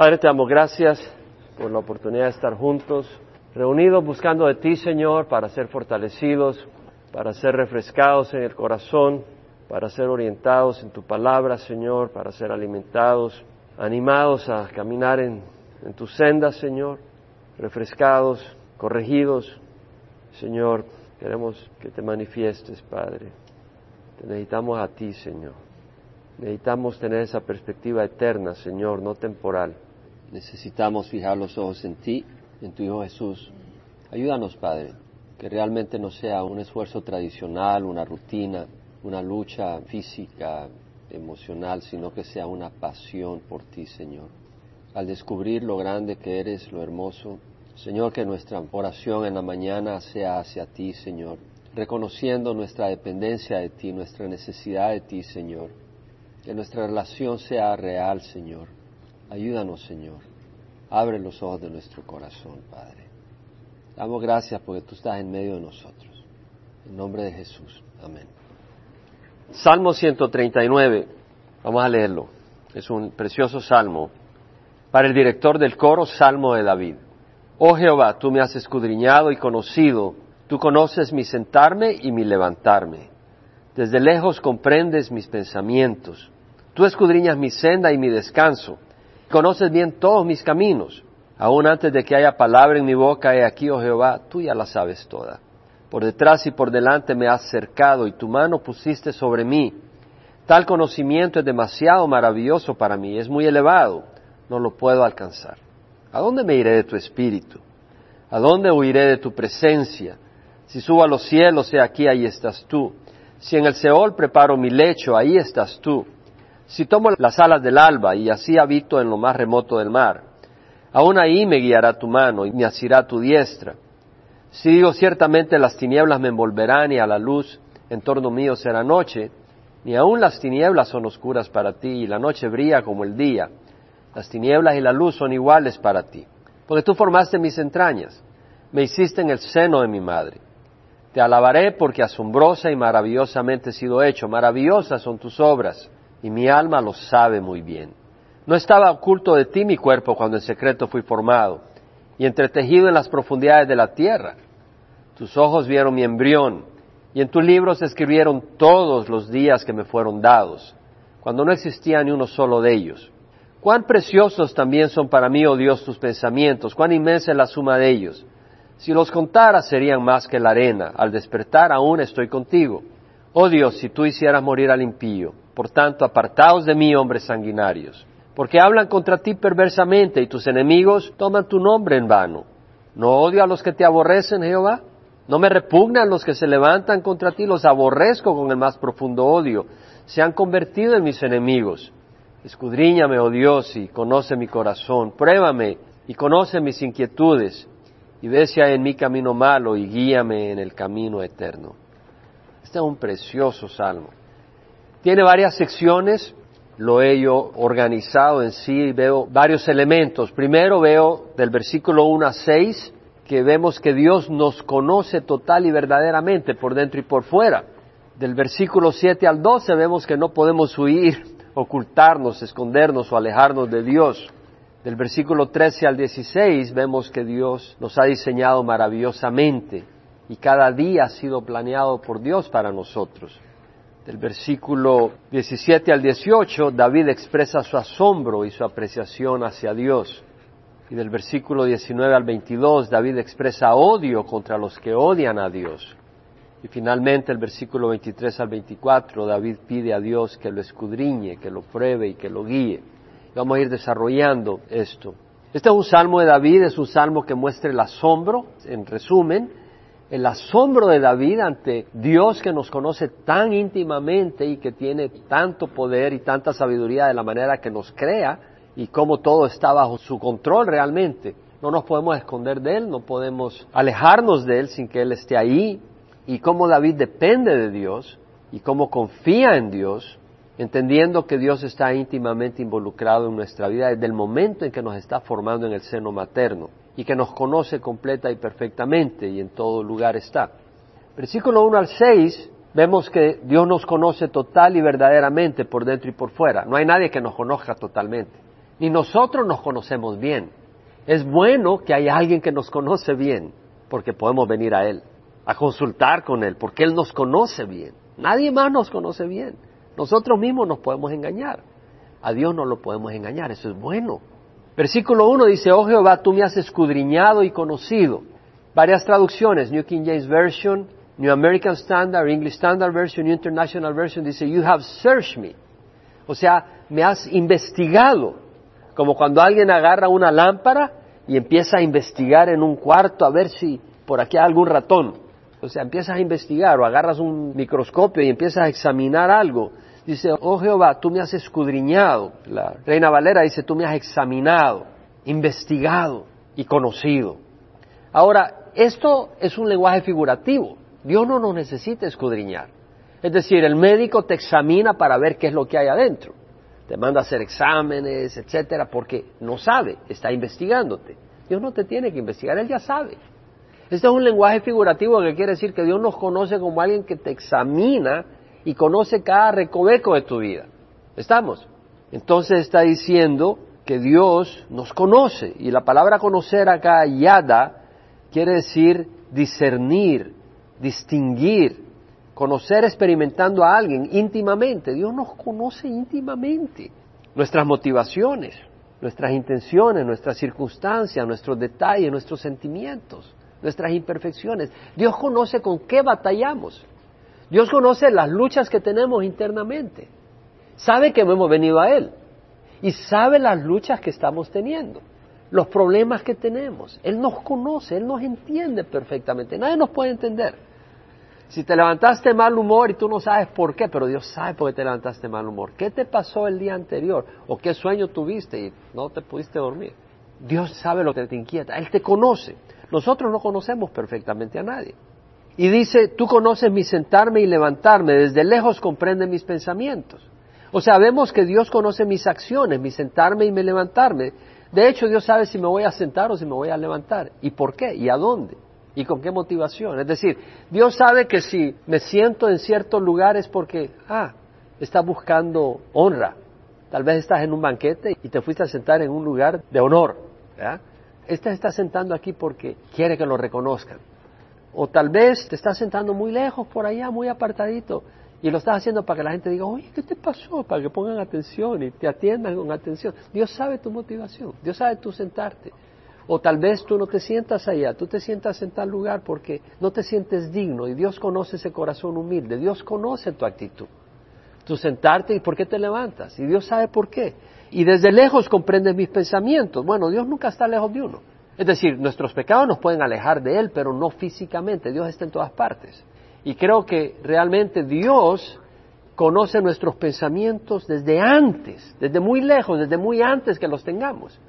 Padre, te damos gracias por la oportunidad de estar juntos, reunidos buscando de ti, Señor, para ser fortalecidos, para ser refrescados en el corazón, para ser orientados en tu palabra, Señor, para ser alimentados, animados a caminar en, en tus sendas, Señor, refrescados, corregidos. Señor, queremos que te manifiestes, Padre. Te necesitamos a ti, Señor. Necesitamos tener esa perspectiva eterna, Señor, no temporal. Necesitamos fijar los ojos en ti, en tu Hijo Jesús. Ayúdanos, Padre, que realmente no sea un esfuerzo tradicional, una rutina, una lucha física, emocional, sino que sea una pasión por ti, Señor. Al descubrir lo grande que eres, lo hermoso, Señor, que nuestra oración en la mañana sea hacia ti, Señor, reconociendo nuestra dependencia de ti, nuestra necesidad de ti, Señor. Que nuestra relación sea real, Señor. Ayúdanos, Señor. Abre los ojos de nuestro corazón, Padre. Damos gracias porque tú estás en medio de nosotros. En nombre de Jesús. Amén. Salmo 139. Vamos a leerlo. Es un precioso salmo. Para el director del coro, Salmo de David. Oh Jehová, tú me has escudriñado y conocido. Tú conoces mi sentarme y mi levantarme. Desde lejos comprendes mis pensamientos. Tú escudriñas mi senda y mi descanso. Conoces bien todos mis caminos. Aún antes de que haya palabra en mi boca, he aquí, oh Jehová, tú ya la sabes toda. Por detrás y por delante me has cercado y tu mano pusiste sobre mí. Tal conocimiento es demasiado maravilloso para mí, es muy elevado, no lo puedo alcanzar. ¿A dónde me iré de tu espíritu? ¿A dónde huiré de tu presencia? Si subo a los cielos, he aquí, ahí estás tú. Si en el Seol preparo mi lecho, ahí estás tú. Si tomo las alas del alba y así habito en lo más remoto del mar, aún ahí me guiará tu mano y me asirá tu diestra. Si digo ciertamente las tinieblas me envolverán y a la luz en torno mío será noche, ni aun las tinieblas son oscuras para ti y la noche brilla como el día. Las tinieblas y la luz son iguales para ti, porque tú formaste mis entrañas, me hiciste en el seno de mi madre. Te alabaré porque asombrosa y maravillosamente he sido hecho, maravillosas son tus obras, y mi alma lo sabe muy bien. No estaba oculto de ti mi cuerpo cuando en secreto fui formado y entretejido en las profundidades de la tierra. Tus ojos vieron mi embrión, y en tu libro se escribieron todos los días que me fueron dados, cuando no existía ni uno solo de ellos. Cuán preciosos también son para mí, oh Dios, tus pensamientos, cuán inmensa es la suma de ellos. Si los contara serían más que la arena, al despertar aún estoy contigo. Oh Dios, si tú hicieras morir al impío, por tanto, apartaos de mí, hombres sanguinarios porque hablan contra ti perversamente y tus enemigos toman tu nombre en vano. ¿No odio a los que te aborrecen, Jehová? ¿No me repugnan los que se levantan contra ti? Los aborrezco con el más profundo odio. Se han convertido en mis enemigos. Escudriñame, oh Dios, y conoce mi corazón. Pruébame y conoce mis inquietudes. Y ve si hay en mi camino malo y guíame en el camino eterno. Este es un precioso salmo. Tiene varias secciones, lo he yo organizado en sí veo varios elementos. Primero veo del versículo 1 a 6 que vemos que Dios nos conoce total y verdaderamente por dentro y por fuera. Del versículo 7 al 12 vemos que no podemos huir, ocultarnos, escondernos o alejarnos de Dios. Del versículo 13 al 16 vemos que Dios nos ha diseñado maravillosamente y cada día ha sido planeado por Dios para nosotros del versículo 17 al 18, David expresa su asombro y su apreciación hacia Dios. Y del versículo 19 al 22, David expresa odio contra los que odian a Dios. Y finalmente el versículo 23 al 24, David pide a Dios que lo escudriñe, que lo pruebe y que lo guíe. Vamos a ir desarrollando esto. Este es un salmo de David, es un salmo que muestra el asombro, en resumen, el asombro de David ante Dios que nos conoce tan íntimamente y que tiene tanto poder y tanta sabiduría de la manera que nos crea y cómo todo está bajo su control realmente. No nos podemos esconder de Él, no podemos alejarnos de Él sin que Él esté ahí. Y cómo David depende de Dios y cómo confía en Dios, entendiendo que Dios está íntimamente involucrado en nuestra vida desde el momento en que nos está formando en el seno materno y que nos conoce completa y perfectamente y en todo lugar está. Versículo 1 al 6 vemos que Dios nos conoce total y verdaderamente por dentro y por fuera. No hay nadie que nos conozca totalmente. Ni nosotros nos conocemos bien. Es bueno que haya alguien que nos conoce bien, porque podemos venir a Él, a consultar con Él, porque Él nos conoce bien. Nadie más nos conoce bien. Nosotros mismos nos podemos engañar. A Dios no lo podemos engañar, eso es bueno. Versículo 1 dice, oh Jehová, tú me has escudriñado y conocido. Varias traducciones, New King James Version, New American Standard, English Standard Version, New International Version, dice, you have searched me. O sea, me has investigado. Como cuando alguien agarra una lámpara y empieza a investigar en un cuarto a ver si por aquí hay algún ratón. O sea, empiezas a investigar o agarras un microscopio y empiezas a examinar algo. Dice, oh Jehová, tú me has escudriñado. La Reina Valera dice, tú me has examinado, investigado y conocido. Ahora, esto es un lenguaje figurativo. Dios no nos necesita escudriñar. Es decir, el médico te examina para ver qué es lo que hay adentro. Te manda a hacer exámenes, etcétera, porque no sabe, está investigándote. Dios no te tiene que investigar, Él ya sabe. Este es un lenguaje figurativo que quiere decir que Dios nos conoce como alguien que te examina y conoce cada recoveco de tu vida. ¿Estamos? Entonces está diciendo que Dios nos conoce y la palabra conocer acá, yada, quiere decir discernir, distinguir, conocer experimentando a alguien íntimamente. Dios nos conoce íntimamente. Nuestras motivaciones, nuestras intenciones, nuestras circunstancias, nuestros detalles, nuestros sentimientos, nuestras imperfecciones. Dios conoce con qué batallamos. Dios conoce las luchas que tenemos internamente. Sabe que hemos venido a Él. Y sabe las luchas que estamos teniendo, los problemas que tenemos. Él nos conoce, Él nos entiende perfectamente. Nadie nos puede entender. Si te levantaste mal humor y tú no sabes por qué, pero Dios sabe por qué te levantaste mal humor. ¿Qué te pasó el día anterior? ¿O qué sueño tuviste y no te pudiste dormir? Dios sabe lo que te inquieta. Él te conoce. Nosotros no conocemos perfectamente a nadie. Y dice, tú conoces mi sentarme y levantarme, desde lejos comprende mis pensamientos. O sea, vemos que Dios conoce mis acciones, mi sentarme y mi levantarme. De hecho, Dios sabe si me voy a sentar o si me voy a levantar, y por qué, y a dónde, y con qué motivación. Es decir, Dios sabe que si me siento en ciertos lugares porque, ah, está buscando honra. Tal vez estás en un banquete y te fuiste a sentar en un lugar de honor. Este está sentando aquí porque quiere que lo reconozcan. O tal vez te estás sentando muy lejos, por allá, muy apartadito, y lo estás haciendo para que la gente diga, oye, ¿qué te pasó? Para que pongan atención y te atiendan con atención. Dios sabe tu motivación, Dios sabe tu sentarte. O tal vez tú no te sientas allá, tú te sientas en tal lugar porque no te sientes digno y Dios conoce ese corazón humilde, Dios conoce tu actitud. Tu sentarte y por qué te levantas. Y Dios sabe por qué. Y desde lejos comprende mis pensamientos. Bueno, Dios nunca está lejos de uno. Es decir, nuestros pecados nos pueden alejar de Él, pero no físicamente. Dios está en todas partes. Y creo que realmente Dios conoce nuestros pensamientos desde antes, desde muy lejos, desde muy antes que los tengamos.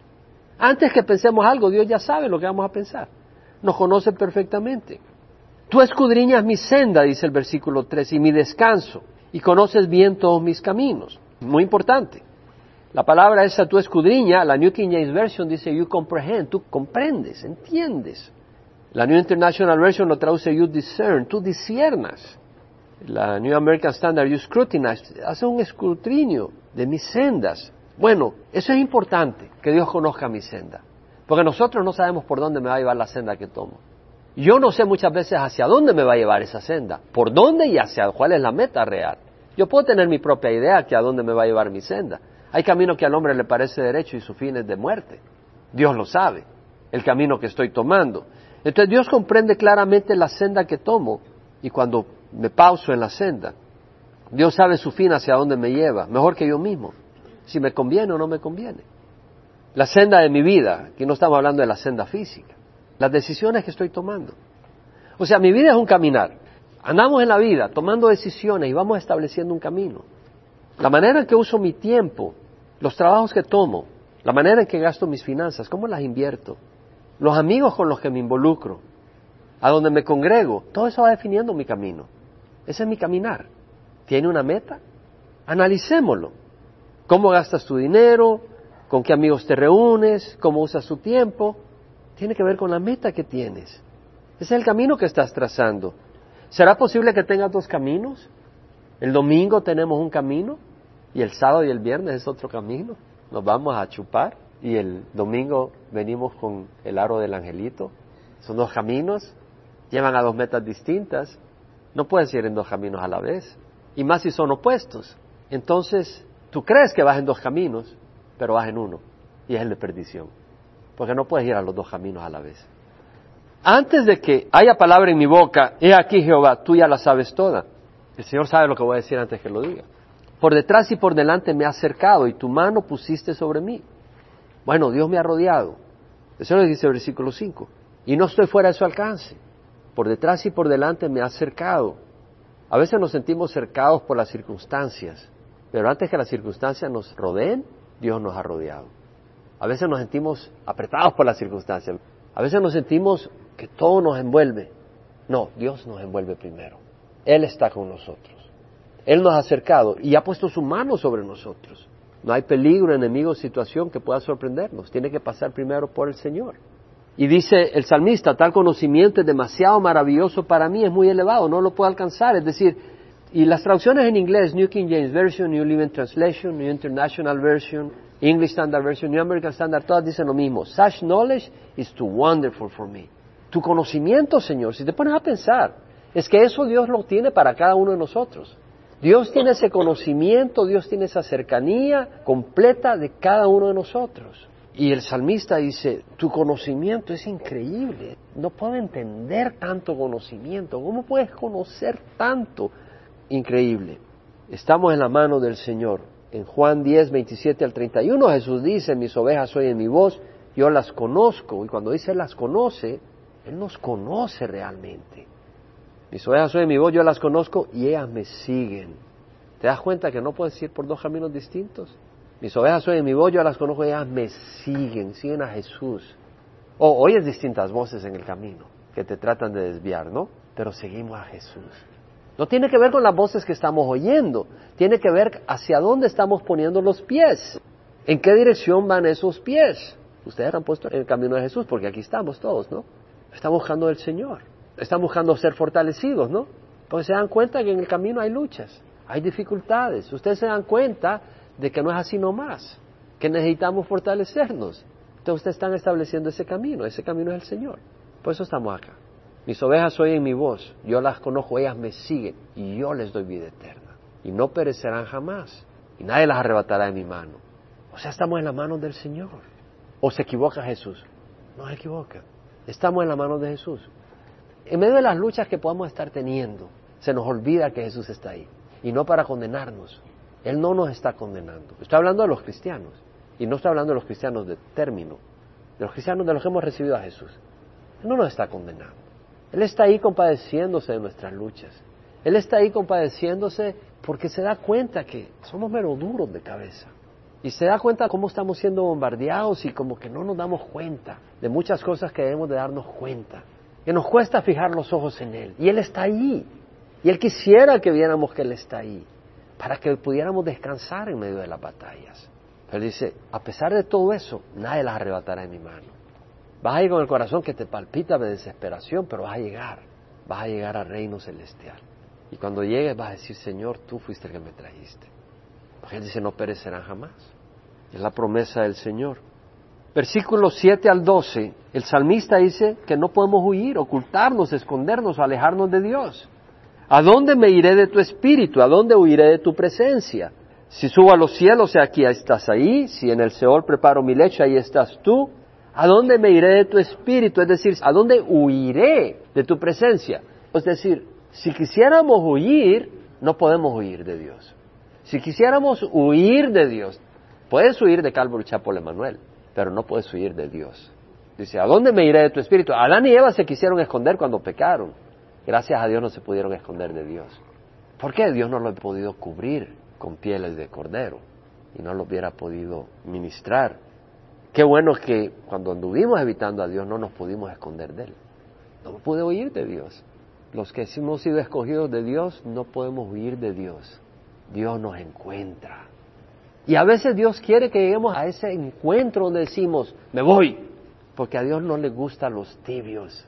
Antes que pensemos algo, Dios ya sabe lo que vamos a pensar. Nos conoce perfectamente. Tú escudriñas mi senda, dice el versículo 3, y mi descanso, y conoces bien todos mis caminos. Muy importante. La palabra esa tú escudriña, la New King James Version dice you comprehend, tú comprendes, entiendes. La New International Version lo traduce you discern, tú disciernas. La New American Standard you scrutinize, hace un escrutinio de mis sendas. Bueno, eso es importante, que Dios conozca mi senda. Porque nosotros no sabemos por dónde me va a llevar la senda que tomo. Yo no sé muchas veces hacia dónde me va a llevar esa senda, por dónde y hacia cuál es la meta real. Yo puedo tener mi propia idea que a dónde me va a llevar mi senda, hay camino que al hombre le parece derecho y su fin es de muerte. Dios lo sabe, el camino que estoy tomando. Entonces Dios comprende claramente la senda que tomo y cuando me pauso en la senda, Dios sabe su fin hacia dónde me lleva, mejor que yo mismo, si me conviene o no me conviene. La senda de mi vida, aquí no estamos hablando de la senda física, las decisiones que estoy tomando. O sea, mi vida es un caminar. Andamos en la vida tomando decisiones y vamos estableciendo un camino. La manera en que uso mi tiempo los trabajos que tomo, la manera en que gasto mis finanzas, cómo las invierto, los amigos con los que me involucro, a donde me congrego, todo eso va definiendo mi camino. Ese es mi caminar. ¿Tiene una meta? Analicémoslo. ¿Cómo gastas tu dinero? ¿Con qué amigos te reúnes? ¿Cómo usas tu tiempo? Tiene que ver con la meta que tienes. Ese es el camino que estás trazando. ¿Será posible que tengas dos caminos? El domingo tenemos un camino y el sábado y el viernes es otro camino. nos vamos a chupar y el domingo venimos con el aro del angelito. Son dos caminos, llevan a dos metas distintas. No puedes ir en dos caminos a la vez. Y más si son opuestos. Entonces, tú crees que vas en dos caminos, pero vas en uno. Y es el de perdición. Porque no puedes ir a los dos caminos a la vez. Antes de que haya palabra en mi boca, he aquí Jehová, tú ya la sabes toda. El Señor sabe lo que voy a decir antes que lo diga. Por detrás y por delante me has cercado y tu mano pusiste sobre mí. Bueno, Dios me ha rodeado. Eso lo dice el versículo 5. Y no estoy fuera de su alcance. Por detrás y por delante me has cercado. A veces nos sentimos cercados por las circunstancias, pero antes que las circunstancias nos rodeen, Dios nos ha rodeado. A veces nos sentimos apretados por las circunstancias. A veces nos sentimos que todo nos envuelve. No, Dios nos envuelve primero. Él está con nosotros. Él nos ha acercado y ha puesto su mano sobre nosotros. No hay peligro, enemigo, situación que pueda sorprendernos. Tiene que pasar primero por el Señor. Y dice el salmista, tal conocimiento es demasiado maravilloso para mí, es muy elevado, no lo puedo alcanzar. Es decir, y las traducciones en inglés, New King James Version, New Living Translation, New International Version, English Standard Version, New American Standard, todas dicen lo mismo. Such knowledge is too wonderful for me. Tu conocimiento, Señor, si te pones a pensar, es que eso Dios lo tiene para cada uno de nosotros. Dios tiene ese conocimiento, Dios tiene esa cercanía completa de cada uno de nosotros. Y el salmista dice, tu conocimiento es increíble, no puedo entender tanto conocimiento, ¿cómo puedes conocer tanto? Increíble. Estamos en la mano del Señor. En Juan 10, 27 al 31 Jesús dice, mis ovejas oyen mi voz, yo las conozco. Y cuando dice las conoce, Él nos conoce realmente. Mis ovejas oyen mi voz, yo las conozco y ellas me siguen. ¿Te das cuenta que no puedes ir por dos caminos distintos? Mis ovejas oyen mi voz, yo las conozco y ellas me siguen, siguen a Jesús. O oyes distintas voces en el camino que te tratan de desviar, ¿no? Pero seguimos a Jesús. No tiene que ver con las voces que estamos oyendo, tiene que ver hacia dónde estamos poniendo los pies. ¿En qué dirección van esos pies? Ustedes han puesto en el camino de Jesús, porque aquí estamos todos, ¿no? Estamos buscando el Señor están buscando ser fortalecidos, ¿no? Porque se dan cuenta que en el camino hay luchas, hay dificultades. Ustedes se dan cuenta de que no es así nomás, que necesitamos fortalecernos. Entonces ustedes están estableciendo ese camino, ese camino es el Señor. Por eso estamos acá. Mis ovejas oyen mi voz, yo las conozco, ellas me siguen y yo les doy vida eterna. Y no perecerán jamás, y nadie las arrebatará de mi mano. O sea, estamos en la mano del Señor. ¿O se equivoca Jesús? No se equivoca. Estamos en la mano de Jesús. En medio de las luchas que podamos estar teniendo, se nos olvida que Jesús está ahí. Y no para condenarnos. Él no nos está condenando. Estoy hablando de los cristianos. Y no estoy hablando de los cristianos de término. De los cristianos de los que hemos recibido a Jesús. Él no nos está condenando. Él está ahí compadeciéndose de nuestras luchas. Él está ahí compadeciéndose porque se da cuenta que somos mero duros de cabeza. Y se da cuenta cómo estamos siendo bombardeados y como que no nos damos cuenta de muchas cosas que debemos de darnos cuenta que nos cuesta fijar los ojos en Él. Y Él está ahí. Y Él quisiera que viéramos que Él está ahí, para que pudiéramos descansar en medio de las batallas. Pero dice, a pesar de todo eso, nadie las arrebatará en mi mano. Vas a ir con el corazón que te palpita de desesperación, pero vas a llegar. Vas a llegar al reino celestial. Y cuando llegues vas a decir, Señor, tú fuiste el que me trajiste. Porque Él dice, no perecerán jamás. Es la promesa del Señor versículos 7 al 12, el salmista dice que no podemos huir, ocultarnos, escondernos, alejarnos de Dios. ¿A dónde me iré de tu espíritu? ¿A dónde huiré de tu presencia? Si subo a los cielos, aquí estás ahí. Si en el Seol preparo mi lecho, ahí estás tú. ¿A dónde me iré de tu espíritu? Es decir, ¿a dónde huiré de tu presencia? Es decir, si quisiéramos huir, no podemos huir de Dios. Si quisiéramos huir de Dios, puedes huir de Calvary Chapel Emanuel, pero no puedes huir de Dios. Dice, ¿a dónde me iré de tu espíritu? Adán y Eva se quisieron esconder cuando pecaron. Gracias a Dios no se pudieron esconder de Dios. ¿Por qué Dios no lo ha podido cubrir con pieles de cordero y no lo hubiera podido ministrar? Qué bueno que cuando anduvimos evitando a Dios no nos pudimos esconder de Él. No pude huir de Dios. Los que hemos sido escogidos de Dios no podemos huir de Dios. Dios nos encuentra. Y a veces Dios quiere que lleguemos a ese encuentro donde decimos, me voy, porque a Dios no le gustan los tibios.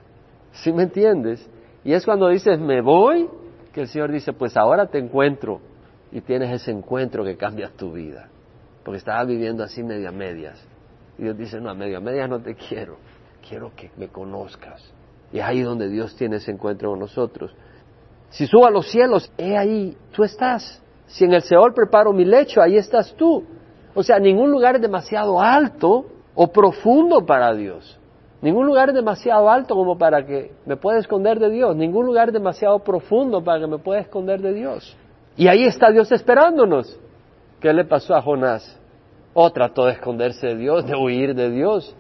¿Sí me entiendes? Y es cuando dices, me voy, que el Señor dice, pues ahora te encuentro. Y tienes ese encuentro que cambia tu vida. porque estaba viviendo así media medias. Y Dios dice, no, a media medias no te quiero, quiero que me conozcas. Y es ahí donde Dios tiene ese encuentro con nosotros. Si subo a los cielos, he ahí, tú estás. Si en el Seol preparo mi lecho, ahí estás tú. O sea, ningún lugar es demasiado alto o profundo para Dios. Ningún lugar es demasiado alto como para que me pueda esconder de Dios. Ningún lugar es demasiado profundo para que me pueda esconder de Dios. Y ahí está Dios esperándonos. ¿Qué le pasó a Jonás? O trató de esconderse de Dios, de huir de Dios,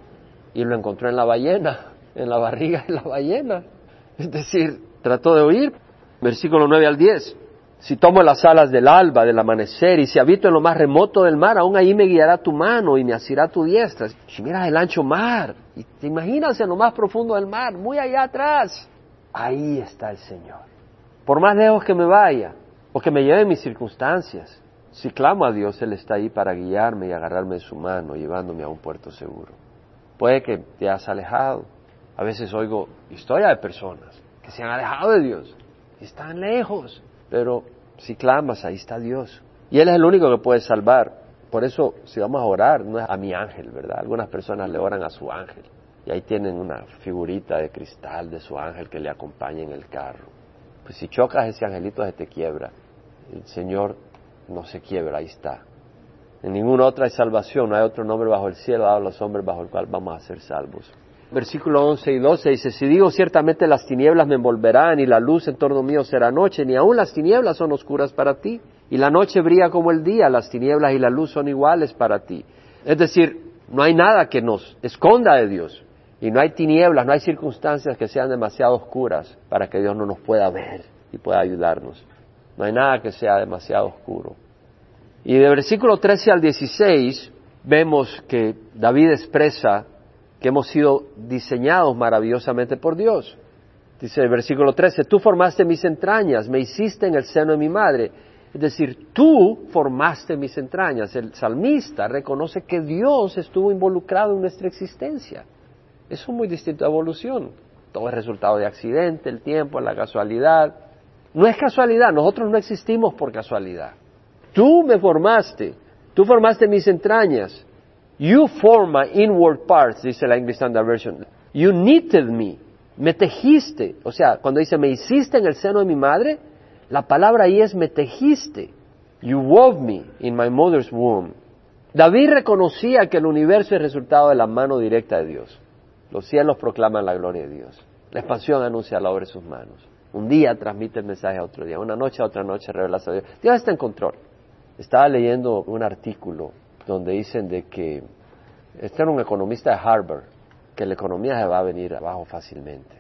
y lo encontró en la ballena, en la barriga de la ballena. Es decir, trató de huir. Versículo 9 al 10. Si tomo las alas del alba, del amanecer, y si habito en lo más remoto del mar, aún ahí me guiará tu mano y me asirá tu diestra. Si miras el ancho mar, y te imaginas en lo más profundo del mar, muy allá atrás, ahí está el Señor. Por más lejos que me vaya, o que me lleve mis circunstancias, si clamo a Dios, Él está ahí para guiarme y agarrarme de su mano, llevándome a un puerto seguro. Puede que te has alejado. A veces oigo historias de personas que se han alejado de Dios están lejos pero si clamas, ahí está Dios. Y Él es el único que puede salvar. Por eso, si vamos a orar, no es a mi ángel, ¿verdad? Algunas personas le oran a su ángel. Y ahí tienen una figurita de cristal de su ángel que le acompaña en el carro. Pues si chocas ese angelito se te quiebra. El Señor no se quiebra, ahí está. En ninguna otra hay salvación, no hay otro nombre bajo el cielo dado a los hombres bajo el cual vamos a ser salvos versículo 11 y 12 dice, si digo ciertamente las tinieblas me envolverán y la luz en torno mío será noche, ni aun las tinieblas son oscuras para ti, y la noche brilla como el día, las tinieblas y la luz son iguales para ti. Es decir, no hay nada que nos esconda de Dios, y no hay tinieblas, no hay circunstancias que sean demasiado oscuras para que Dios no nos pueda ver y pueda ayudarnos. No hay nada que sea demasiado oscuro. Y de versículo 13 al 16 vemos que David expresa que hemos sido diseñados maravillosamente por Dios. Dice el versículo 13, tú formaste mis entrañas, me hiciste en el seno de mi madre. Es decir, tú formaste mis entrañas. El salmista reconoce que Dios estuvo involucrado en nuestra existencia. Eso es muy distinto a evolución. Todo es resultado de accidente, el tiempo, la casualidad. No es casualidad, nosotros no existimos por casualidad. Tú me formaste, tú formaste mis entrañas. You form my inward parts, dice la English Standard Version. You knitted me. Me tejiste. O sea, cuando dice me hiciste en el seno de mi madre, la palabra ahí es me tejiste. You wove me in my mother's womb. David reconocía que el universo es resultado de la mano directa de Dios. Los cielos proclaman la gloria de Dios. La expansión anuncia la obra de sus manos. Un día transmite el mensaje a otro día. Una noche a otra noche revela a Dios. Dios está en control. Estaba leyendo un artículo donde dicen de que este era un economista de Harvard, que la economía se va a venir abajo fácilmente.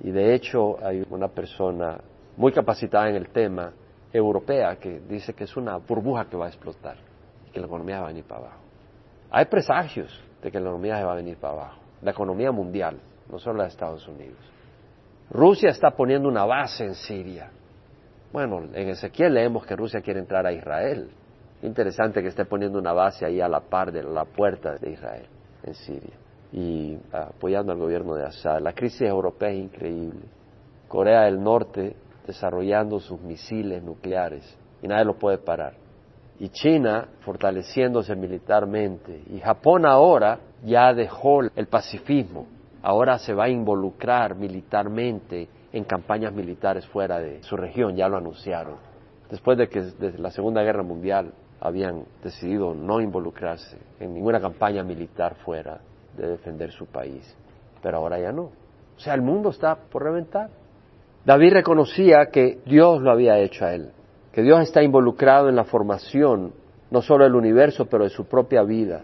Y de hecho hay una persona muy capacitada en el tema, europea, que dice que es una burbuja que va a explotar y que la economía va a venir para abajo. Hay presagios de que la economía se va a venir para abajo, la economía mundial, no solo la de Estados Unidos. Rusia está poniendo una base en Siria. Bueno, en Ezequiel leemos que Rusia quiere entrar a Israel. Interesante que esté poniendo una base ahí a la par de la puerta de Israel, en Siria, y apoyando al gobierno de Assad. La crisis europea es increíble. Corea del Norte desarrollando sus misiles nucleares y nadie lo puede parar. Y China fortaleciéndose militarmente. Y Japón ahora ya dejó el pacifismo. Ahora se va a involucrar militarmente en campañas militares fuera de su región, ya lo anunciaron. Después de que desde la Segunda Guerra Mundial habían decidido no involucrarse en ninguna campaña militar fuera de defender su país. Pero ahora ya no. O sea, el mundo está por reventar. David reconocía que Dios lo había hecho a él, que Dios está involucrado en la formación no solo del universo, pero de su propia vida.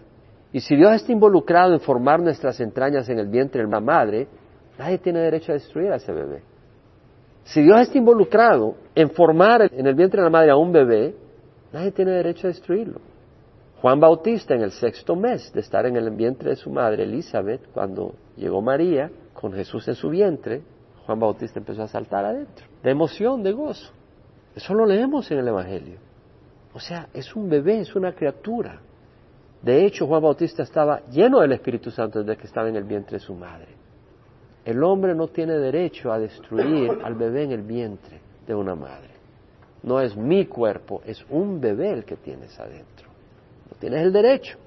Y si Dios está involucrado en formar nuestras entrañas en el vientre de la madre, nadie tiene derecho a destruir a ese bebé. Si Dios está involucrado en formar en el vientre de la madre a un bebé, Nadie tiene derecho a destruirlo. Juan Bautista, en el sexto mes de estar en el vientre de su madre Elizabeth, cuando llegó María con Jesús en su vientre, Juan Bautista empezó a saltar adentro, de emoción, de gozo. Eso lo leemos en el Evangelio. O sea, es un bebé, es una criatura. De hecho, Juan Bautista estaba lleno del Espíritu Santo desde que estaba en el vientre de su madre. El hombre no tiene derecho a destruir al bebé en el vientre de una madre. No es mi cuerpo, es un bebé el que tienes adentro. No tienes el derecho.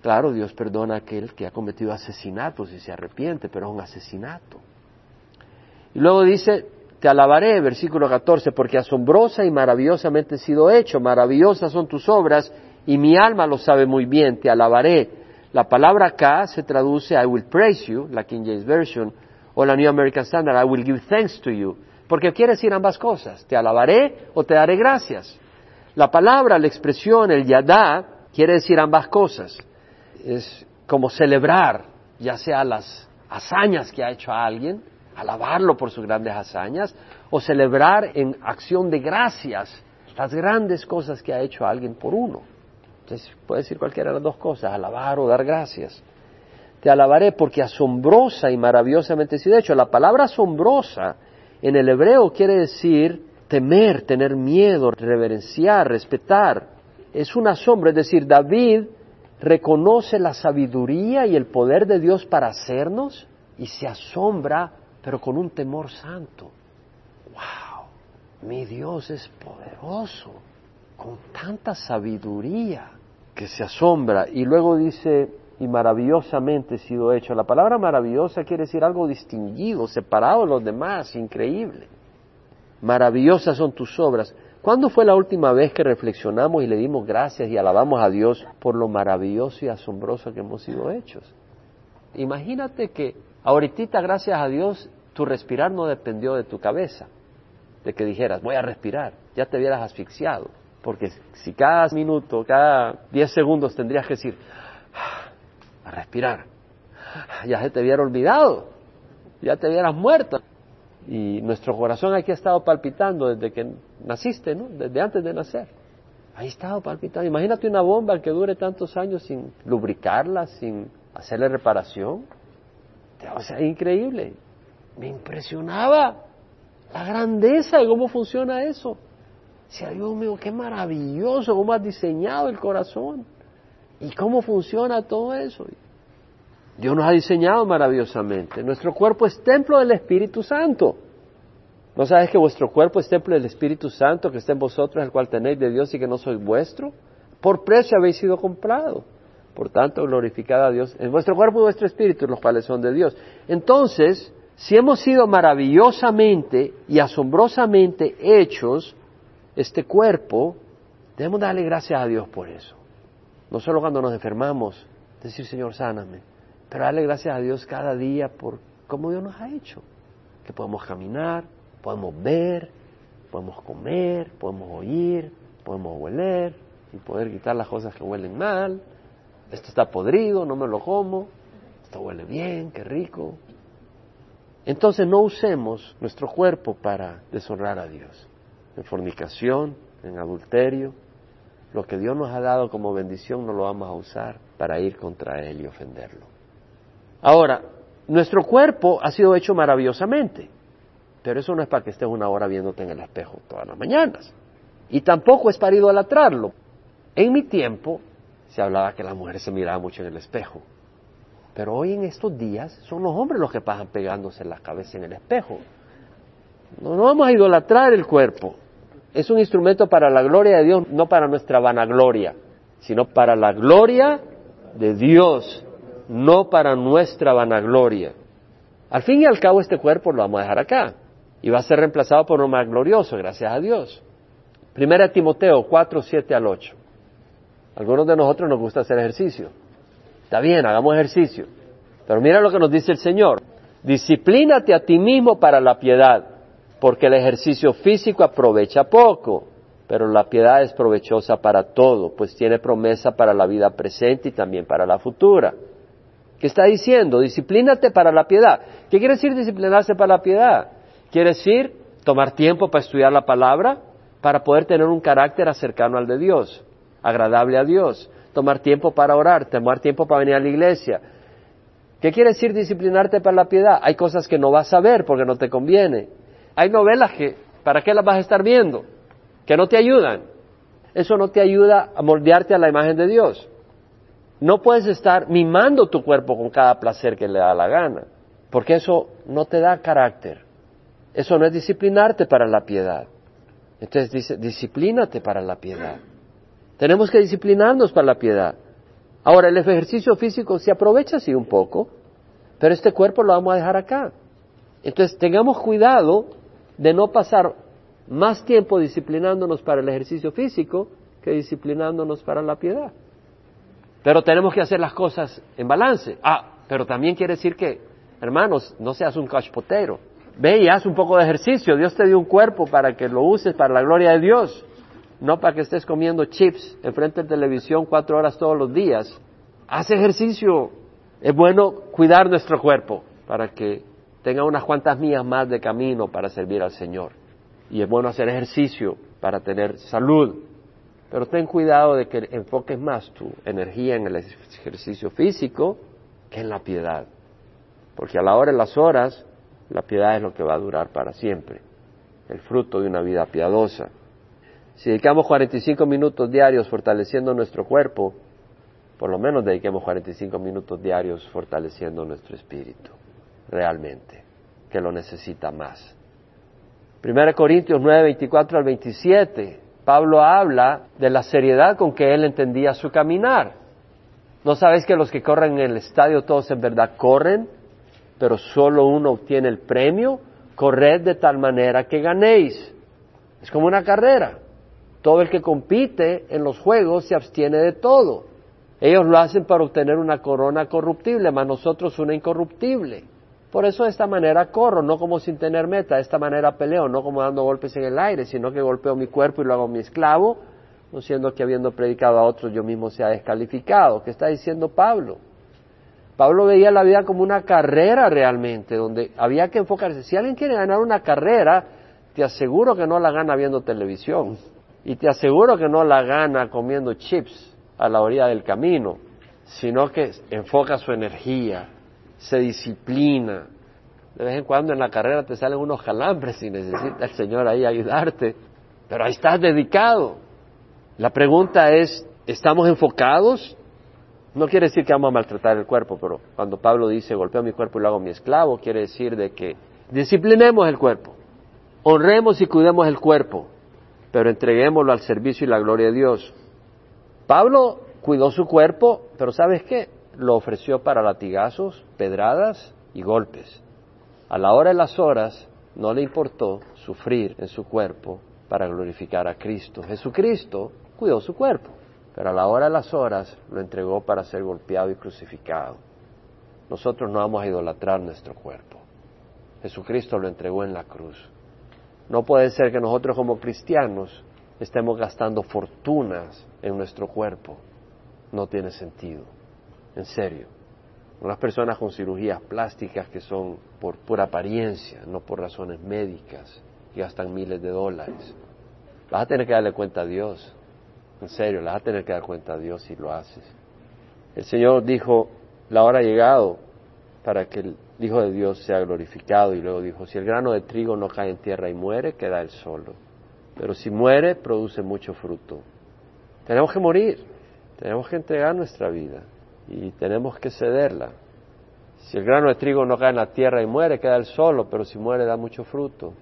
Claro, Dios perdona a aquel que ha cometido asesinatos y se arrepiente, pero es un asesinato. Y luego dice, te alabaré, versículo 14, porque asombrosa y maravillosamente he sido hecho, maravillosas son tus obras y mi alma lo sabe muy bien, te alabaré. La palabra acá se traduce I will praise you, la King James Version, o la New American Standard, I will give thanks to you, porque quiere decir ambas cosas, te alabaré o te daré gracias. La palabra, la expresión, el yadá, quiere decir ambas cosas. Es como celebrar, ya sea las hazañas que ha hecho a alguien, alabarlo por sus grandes hazañas, o celebrar en acción de gracias las grandes cosas que ha hecho alguien por uno. Entonces puede decir cualquiera de las dos cosas, alabar o dar gracias. Te alabaré porque asombrosa y maravillosamente he sido hecho. La palabra asombrosa en el hebreo quiere decir temer, tener miedo, reverenciar, respetar. Es un asombro, es decir, David reconoce la sabiduría y el poder de Dios para hacernos y se asombra, pero con un temor santo. ¡Wow! Mi Dios es poderoso, con tanta sabiduría que se asombra. Y luego dice, y maravillosamente sido hecho. La palabra maravillosa quiere decir algo distinguido, separado de los demás, increíble. Maravillosas son tus obras. ¿Cuándo fue la última vez que reflexionamos y le dimos gracias y alabamos a Dios por lo maravilloso y asombroso que hemos sido hechos? Imagínate que ahorita, gracias a Dios, tu respirar no dependió de tu cabeza, de que dijeras, voy a respirar, ya te hubieras asfixiado, porque si cada minuto, cada diez segundos tendrías que decir, ah, a respirar, ya se te hubiera olvidado, ya te hubieras muerto. Y nuestro corazón aquí ha estado palpitando desde que naciste, ¿no? Desde antes de nacer. Ahí ha estado palpitando. Imagínate una bomba que dure tantos años sin lubricarla, sin hacerle reparación. O sea, increíble. Me impresionaba la grandeza de cómo funciona eso. Decía, Dios mío, qué maravilloso, cómo has diseñado el corazón. ¿Y cómo funciona todo eso? Dios nos ha diseñado maravillosamente. Nuestro cuerpo es templo del Espíritu Santo. ¿No sabes que vuestro cuerpo es templo del Espíritu Santo que está en vosotros, el cual tenéis de Dios y que no sois vuestro? Por precio habéis sido comprado. Por tanto, glorificad a Dios en vuestro cuerpo y vuestro espíritu, los cuales son de Dios. Entonces, si hemos sido maravillosamente y asombrosamente hechos, este cuerpo, debemos darle gracias a Dios por eso. No solo cuando nos enfermamos, decir, Señor, sáname pero darle gracias a Dios cada día por cómo Dios nos ha hecho. Que podemos caminar, podemos ver, podemos comer, podemos oír, podemos hueler y poder quitar las cosas que huelen mal. Esto está podrido, no me lo como. Esto huele bien, qué rico. Entonces no usemos nuestro cuerpo para deshonrar a Dios. En fornicación, en adulterio, lo que Dios nos ha dado como bendición no lo vamos a usar para ir contra Él y ofenderlo. Ahora, nuestro cuerpo ha sido hecho maravillosamente, pero eso no es para que estés una hora viéndote en el espejo todas las mañanas. Y tampoco es para idolatrarlo. En mi tiempo se hablaba que la mujer se miraba mucho en el espejo. Pero hoy en estos días son los hombres los que pasan pegándose la cabeza en el espejo. No, no vamos a idolatrar el cuerpo. Es un instrumento para la gloria de Dios, no para nuestra vanagloria, sino para la gloria de Dios no para nuestra vanagloria. Al fin y al cabo este cuerpo lo vamos a dejar acá y va a ser reemplazado por uno más glorioso, gracias a Dios. Primera Timoteo 4, 7 al 8. Algunos de nosotros nos gusta hacer ejercicio. Está bien, hagamos ejercicio. Pero mira lo que nos dice el Señor. Disciplínate a ti mismo para la piedad, porque el ejercicio físico aprovecha poco, pero la piedad es provechosa para todo, pues tiene promesa para la vida presente y también para la futura. ¿Qué está diciendo? Disciplínate para la piedad. ¿Qué quiere decir disciplinarse para la piedad? Quiere decir tomar tiempo para estudiar la palabra, para poder tener un carácter cercano al de Dios, agradable a Dios. Tomar tiempo para orar, tomar tiempo para venir a la iglesia. ¿Qué quiere decir disciplinarte para la piedad? Hay cosas que no vas a ver porque no te conviene. Hay novelas que, ¿para qué las vas a estar viendo? Que no te ayudan. Eso no te ayuda a moldearte a la imagen de Dios. No puedes estar mimando tu cuerpo con cada placer que le da la gana, porque eso no te da carácter. Eso no es disciplinarte para la piedad. Entonces dice, disciplínate para la piedad. Tenemos que disciplinarnos para la piedad. Ahora, el ejercicio físico se aprovecha así un poco, pero este cuerpo lo vamos a dejar acá. Entonces, tengamos cuidado de no pasar más tiempo disciplinándonos para el ejercicio físico que disciplinándonos para la piedad. Pero tenemos que hacer las cosas en balance. Ah, pero también quiere decir que, hermanos, no seas un cachpotero. Ve y haz un poco de ejercicio. Dios te dio un cuerpo para que lo uses para la gloria de Dios no para que estés comiendo chips enfrente de televisión cuatro horas todos los días. Haz ejercicio. Es bueno cuidar nuestro cuerpo para que tenga unas cuantas millas más de camino para servir al Señor. Y es bueno hacer ejercicio para tener salud. Pero ten cuidado de que enfoques más tu energía en el ejercicio físico que en la piedad. Porque a la hora de las horas, la piedad es lo que va a durar para siempre. El fruto de una vida piadosa. Si dedicamos 45 minutos diarios fortaleciendo nuestro cuerpo, por lo menos dediquemos 45 minutos diarios fortaleciendo nuestro espíritu, realmente, que lo necesita más. 1 Corintios 9, 24 al 27, Pablo habla de la seriedad con que él entendía su caminar. ¿No sabéis que los que corren en el estadio todos en verdad corren, pero solo uno obtiene el premio? Corred de tal manera que ganéis. Es como una carrera. Todo el que compite en los juegos se abstiene de todo. Ellos lo hacen para obtener una corona corruptible, más nosotros una incorruptible. Por eso de esta manera corro, no como sin tener meta, de esta manera peleo, no como dando golpes en el aire, sino que golpeo mi cuerpo y lo hago mi esclavo, no siendo que habiendo predicado a otros yo mismo sea descalificado. ¿Qué está diciendo Pablo? Pablo veía la vida como una carrera realmente, donde había que enfocarse. Si alguien quiere ganar una carrera, te aseguro que no la gana viendo televisión. Y te aseguro que no la gana comiendo chips a la orilla del camino, sino que enfoca su energía, se disciplina. De vez en cuando en la carrera te salen unos calambres y necesita el Señor ahí ayudarte, pero ahí estás dedicado. La pregunta es, ¿estamos enfocados? No quiere decir que vamos a maltratar el cuerpo, pero cuando Pablo dice golpeo mi cuerpo y lo hago mi esclavo, quiere decir de que disciplinemos el cuerpo, honremos y cuidemos el cuerpo, pero entreguémoslo al servicio y la gloria de Dios. Pablo cuidó su cuerpo, pero ¿sabes qué? Lo ofreció para latigazos, pedradas y golpes. A la hora de las horas no le importó sufrir en su cuerpo para glorificar a Cristo. Jesucristo cuidó su cuerpo, pero a la hora de las horas lo entregó para ser golpeado y crucificado. Nosotros no vamos a idolatrar nuestro cuerpo. Jesucristo lo entregó en la cruz. No puede ser que nosotros como cristianos estemos gastando fortunas en nuestro cuerpo. No tiene sentido. En serio. Unas personas con cirugías plásticas que son por pura apariencia, no por razones médicas, y gastan miles de dólares. Vas a tener que darle cuenta a Dios. En serio, vas a tener que dar cuenta a Dios si lo haces. El Señor dijo, la hora ha llegado para que el Hijo de Dios sea glorificado. Y luego dijo, si el grano de trigo no cae en tierra y muere, queda él solo. Pero si muere, produce mucho fruto. Tenemos que morir, tenemos que entregar nuestra vida y tenemos que cederla. Si el grano de trigo no cae en la tierra y muere, queda él solo, pero si muere da mucho fruto.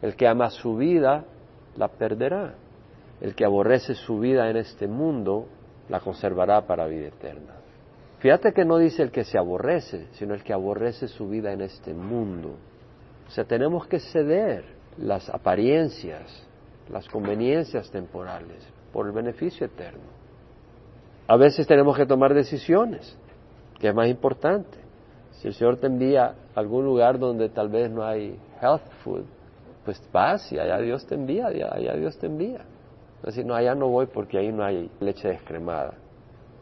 El que ama su vida, la perderá. El que aborrece su vida en este mundo, la conservará para vida eterna. Fíjate que no dice el que se aborrece, sino el que aborrece su vida en este mundo. O sea, tenemos que ceder las apariencias, las conveniencias temporales por el beneficio eterno. A veces tenemos que tomar decisiones, que es más importante. Si el Señor te envía a algún lugar donde tal vez no hay health food, pues vas y allá Dios te envía, allá Dios te envía. Es decir, no, allá no voy porque ahí no hay leche descremada.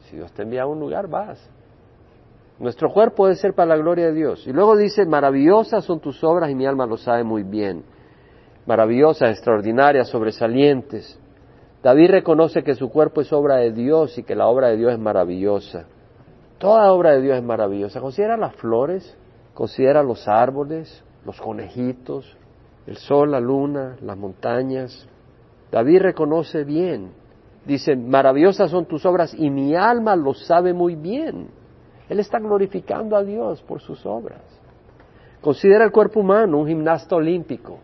Si Dios te envía a un lugar, vas. Nuestro cuerpo debe ser para la gloria de Dios. Y luego dice, maravillosas son tus obras y mi alma lo sabe muy bien. Maravillosas, extraordinarias, sobresalientes. David reconoce que su cuerpo es obra de Dios y que la obra de Dios es maravillosa. Toda obra de Dios es maravillosa. Considera las flores, considera los árboles, los conejitos, el sol, la luna, las montañas. David reconoce bien Dice, maravillosas son tus obras y mi alma lo sabe muy bien. Él está glorificando a Dios por sus obras. Considera el cuerpo humano un gimnasta olímpico.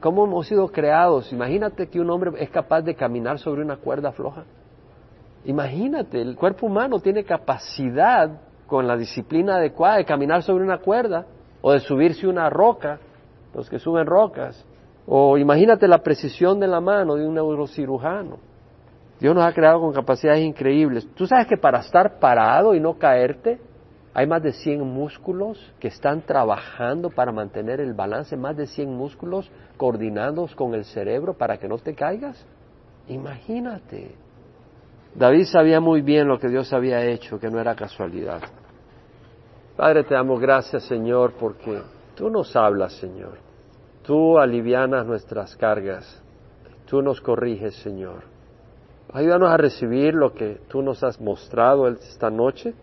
¿Cómo hemos sido creados? Imagínate que un hombre es capaz de caminar sobre una cuerda floja. Imagínate, el cuerpo humano tiene capacidad con la disciplina adecuada de caminar sobre una cuerda o de subirse una roca, los que suben rocas. O imagínate la precisión de la mano de un neurocirujano. Dios nos ha creado con capacidades increíbles. Tú sabes que para estar parado y no caerte, hay más de 100 músculos que están trabajando para mantener el balance, más de 100 músculos coordinados con el cerebro para que no te caigas. Imagínate. David sabía muy bien lo que Dios había hecho, que no era casualidad. Padre, te damos gracias, Señor, porque tú nos hablas, Señor. Tú alivianas nuestras cargas. Tú nos corriges, Señor. Ayúdanos a recibir lo que tú nos has mostrado esta noche.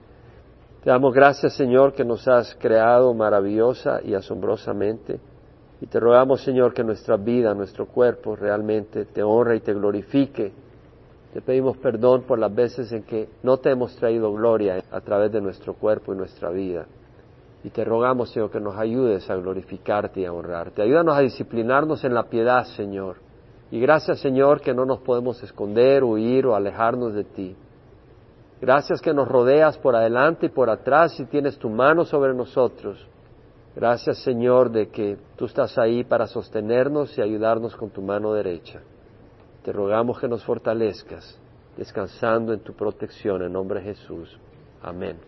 Te damos gracias, Señor, que nos has creado maravillosa y asombrosamente. Y te rogamos, Señor, que nuestra vida, nuestro cuerpo realmente te honre y te glorifique te pedimos perdón por las veces en que no te hemos traído gloria a través de nuestro cuerpo y nuestra vida. Y te rogamos, Señor, que nos ayudes a glorificarte y a honrarte. Ayúdanos a disciplinarnos en la piedad, Señor. Y gracias, Señor, que no nos podemos esconder, huir o alejarnos de ti. Gracias que nos rodeas por adelante y por atrás y tienes tu mano sobre nosotros. Gracias, Señor, de que tú estás ahí para sostenernos y ayudarnos con tu mano derecha. Te rogamos que nos fortalezcas, descansando en tu protección en nombre de Jesús. Amén.